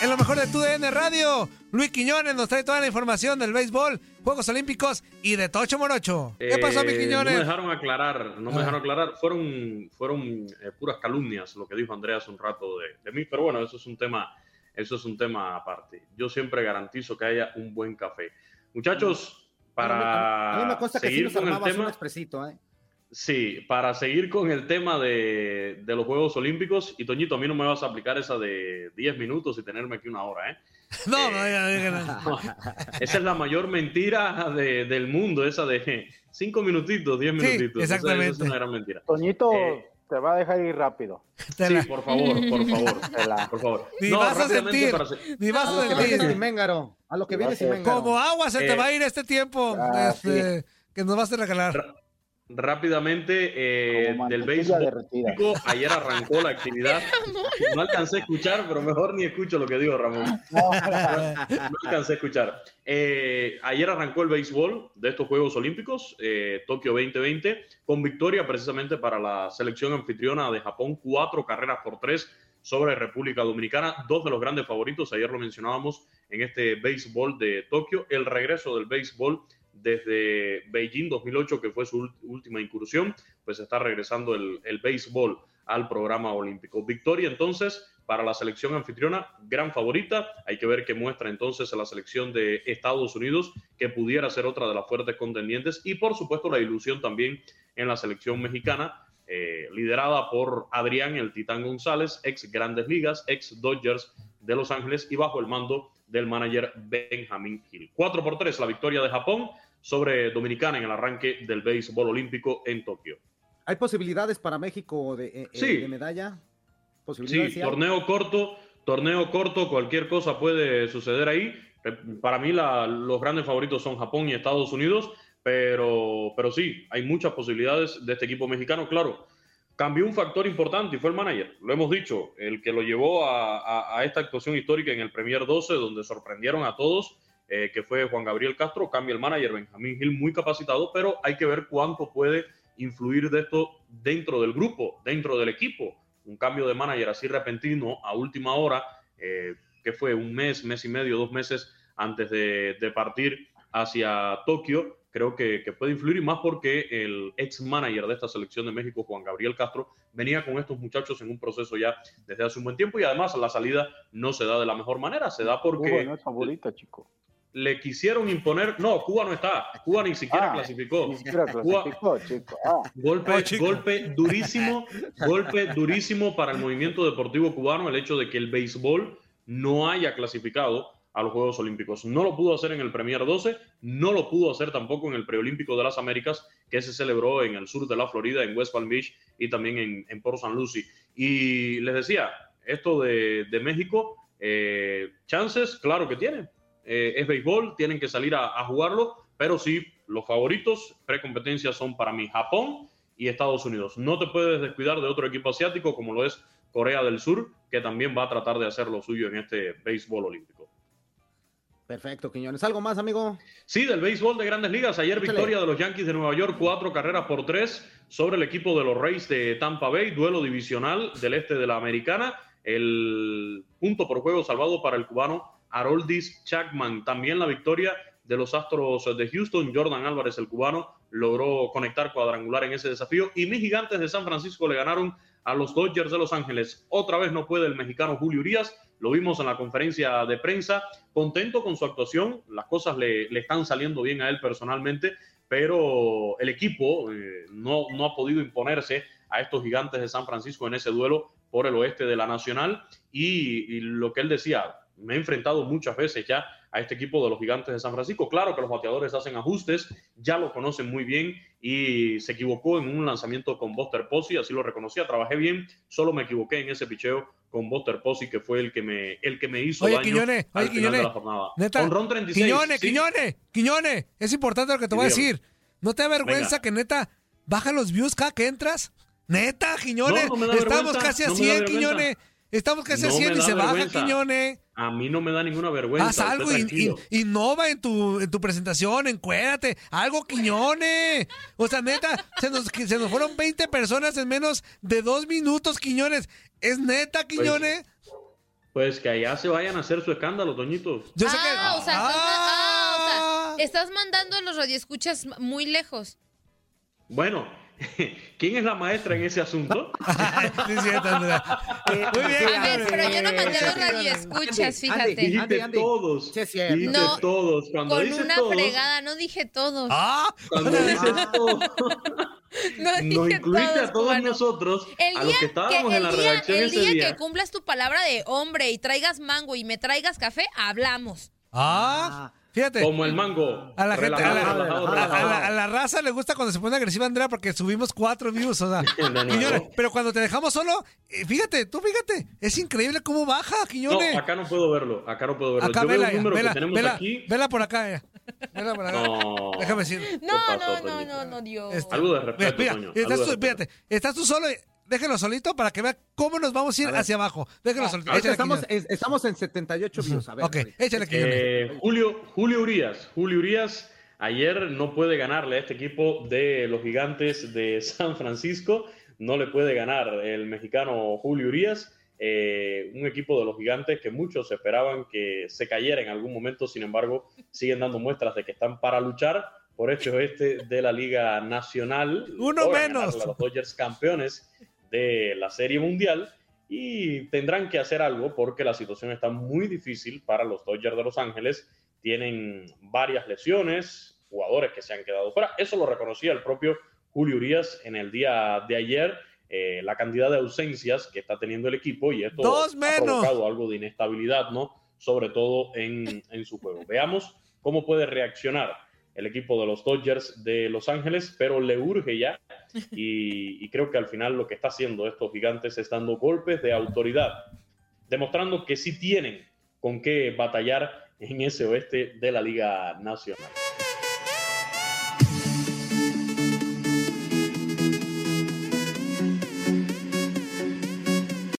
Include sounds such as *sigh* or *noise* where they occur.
en lo mejor de tu DN Radio. Luis Quiñones nos trae toda la información del béisbol, Juegos Olímpicos y de Tocho Morocho. ¿Qué pasó, mi Eh, Quiñones? No me dejaron aclarar, no me Ah. dejaron aclarar. Fueron, fueron eh, puras calumnias lo que dijo Andrea hace un rato de, de mí, pero bueno, eso es un tema, eso es un tema aparte. Yo siempre garantizo que haya un buen café. Muchachos, para A mí me consta que sí nos un tema, expresito, ¿eh? Sí, para seguir con el tema de, de los Juegos Olímpicos, y Toñito, a mí no me vas a aplicar esa de 10 minutos y tenerme aquí una hora, ¿eh? *laughs* No, no, diga, diga, *laughs* no. Esa es la mayor mentira de- del mundo, esa de cinco minutitos, diez Sí, minutitos. Esa- exactamente. Esa es una gran mentira. Toñito Eh, te va a dejar ir rápido. *laughs* Sí, por favor, por favor, por favor. Ni No, vas a sentir, para ni vas A a viene sentir. sin Méngaro. A lo que viene sin. Como agua se te Eh, va a ir este tiempo ah, este, que nos vas a regalar. Rápidamente, eh, del béisbol. Ayer arrancó la actividad. *laughs* No alcancé a escuchar, pero mejor ni escucho lo que digo, Ramón. No, *laughs* no alcancé a escuchar. Eh, ayer arrancó el béisbol de estos Juegos Olímpicos, eh, Tokio 2020, con victoria precisamente para la selección anfitriona de Japón, cuatro carreras por tres sobre República Dominicana, dos de los grandes favoritos, ayer lo mencionábamos en este béisbol de Tokio, el regreso del béisbol desde Beijing 2008, que fue su última incursión, pues está regresando el, el béisbol al programa olímpico. Victoria entonces para la selección anfitriona, gran favorita. Hay que ver qué muestra entonces a la selección de Estados Unidos, que pudiera ser otra de las fuertes contendientes. Y por supuesto la ilusión también en la selección mexicana, eh, liderada por Adrián el Titán González, ex Grandes Ligas, ex Dodgers de Los Ángeles y bajo el mando del manager Benjamin Hill. 4 por 3 la victoria de Japón sobre Dominicana en el arranque del béisbol olímpico en Tokio. ¿Hay posibilidades para México de, eh, eh, Sí. de medalla? ¿Posibilidades? Sí, torneo corto, torneo corto, cualquier cosa puede suceder ahí. Eh, Para mí la- los grandes favoritos son Japón y Estados Unidos, pero, pero sí, hay muchas posibilidades de este equipo mexicano. Claro, cambió un factor importante y fue el manager. Lo hemos dicho, el que lo llevó a, esta actuación histórica en el Premier 12, donde sorprendieron a todos, eh, que fue Juan Gabriel Castro. Cambia el manager Benjamín Gil, muy capacitado, pero hay que ver cuánto puede influir de esto dentro del grupo, dentro del equipo. Un cambio de manager así repentino a última hora, eh, que fue un mes, mes y medio, dos meses antes de, de partir hacia Tokio, creo que, que puede influir y más porque el ex manager de esta selección de México, Juan Gabriel Castro, venía con estos muchachos en un proceso ya desde hace un buen tiempo y además la salida no se da de la mejor manera, se da porque Cuba no es favorita, chico. le quisieron imponer, no, Cuba no está, Cuba ni siquiera Ah, clasificó. Ni siquiera clasificó, chico. Ah, Golpe, Oh, chico. golpe durísimo, golpe durísimo para el movimiento deportivo cubano el hecho de que el béisbol no haya clasificado a los Juegos Olímpicos. No lo pudo hacer en el Premier 12, no lo pudo hacer tampoco en el Preolímpico de las Américas, que se celebró en el sur de la Florida, en West Palm Beach y también en, en Port St. Lucie. Y les decía, esto de, de México, eh, chances, claro que tiene. Eh, es béisbol, tienen que salir a, a jugarlo, pero sí, los favoritos precompetencia son para mí Japón y Estados Unidos. No te puedes descuidar de otro equipo asiático como lo es Corea del Sur, que también va a tratar de hacer lo suyo en este béisbol olímpico. Perfecto, Quiñones. ¿Algo más, amigo? Sí, del béisbol de grandes ligas. Ayer Échale. victoria de los Yankees de Nueva York, cuatro carreras por tres sobre el equipo de los Rays de Tampa Bay, duelo divisional del este de la Americana. El punto por juego salvado para el cubano Haroldis Chapman. También la victoria de los Astros de Houston. Jordan Álvarez, el cubano, logró conectar cuadrangular en ese desafío. Y mis gigantes de San Francisco le ganaron a los Dodgers de Los Ángeles. Otra vez no puede el mexicano Julio Urias. Lo vimos en la conferencia de prensa. Contento con su actuación. Las cosas le, le están saliendo bien a él personalmente. Pero el equipo eh, no, no ha podido imponerse a estos gigantes de San Francisco en ese duelo por el oeste de la Nacional. Y, y lo que él decía, me he enfrentado muchas veces ya a este equipo de los gigantes de San Francisco. Claro que los bateadores hacen ajustes, ya lo conocen muy bien y se equivocó en un lanzamiento con Buster Posey, así lo reconocía, trabajé bien, solo me equivoqué en ese picheo con Buster Posey, que fue el que me, el que me hizo Oye, daño Quiñones, al oye, final de Quiñones, la jornada. neta, Honrón 36. Quiñones, sí. Quiñones, Quiñones, es importante lo que te voy a decir. ¿No te da vergüenza Venga. que neta baja los views cada que entras? Neta, Quiñones, No, no estamos casi a no me da 100, vergüenza. Quiñones. Estamos casi a No 100 me y se baja. Quiñones. A mí no me da ninguna vergüenza. Haz algo, in- innova en tu, en tu presentación, encuérdate, algo Quiñones. O sea, neta, se nos, se nos fueron 20 personas en menos de dos minutos, Quiñones. ¿Es neta, Quiñones? Pues que allá se vayan a hacer su escándalo, Toñito. Yo sé ah, que... o sea, ah, o sea, estás mandando a los radioescuchas muy lejos. Bueno, *laughs* ¿Quién es la maestra en ese asunto? *laughs* sí, eh, Muy bien. A ver, pero yo no mandé a los radioescuchas, fíjate. Dijiste todos. dijiste todos. Cuando Con una fregada, no dije todos. Ah, cuando dices *laughs* todos. No dije Nos incluiste a todos nosotros, el a los que estábamos en la redacción el día. El día que cumplas tu palabra de hombre y traigas mango y me traigas café, hablamos. Ah, Fíjate. Como el mango. A la gente, a la, raza le gusta cuando se pone agresiva Andrea porque subimos cuatro views, o sea. pero cuando te dejamos solo, eh, fíjate, tú fíjate, es increíble cómo baja, Quiñones. No, acá no puedo verlo, acá no puedo verlo. Acá Yo vela, veo el número que tenemos aquí. Vela por acá, eh. Vela por acá. No. Déjame decir. No, no, no, no, no, Dios. Este, Algo de respeto, mira, estás, tú, fíjate, estás tú solo déjelo solito para que vea cómo nos vamos a ir hacia abajo. Déjelo ah, solito. estamos, estamos, en 78 views. A ver, ok, échale eh, Julio, Julio Urias. Julio Urias ayer no puede ganarle a este equipo de los gigantes de San Francisco. No le puede ganar el mexicano Julio Urias. Eh, un equipo de los gigantes que muchos esperaban que se cayera en algún momento, sin embargo, siguen dando muestras de que están para luchar por este oeste de la Liga Nacional. Uno menos. los Dodgers campeones de la Serie Mundial y tendrán que hacer algo porque la situación está muy difícil para los Dodgers de Los Ángeles. Tienen varias lesiones, jugadores que se han quedado fuera. Eso lo reconocía el propio Julio Urias en el día de ayer. Eh, la cantidad de ausencias que está teniendo el equipo y esto ha provocado algo de inestabilidad, ¿no? Sobre todo en, en su juego. Veamos cómo puede reaccionar el equipo de los Dodgers de Los Ángeles, pero le urge ya *laughs* y, creo que al final lo que está haciendo estos gigantes es dando golpes de autoridad, demostrando que sí tienen con qué batallar en ese oeste de la Liga Nacional.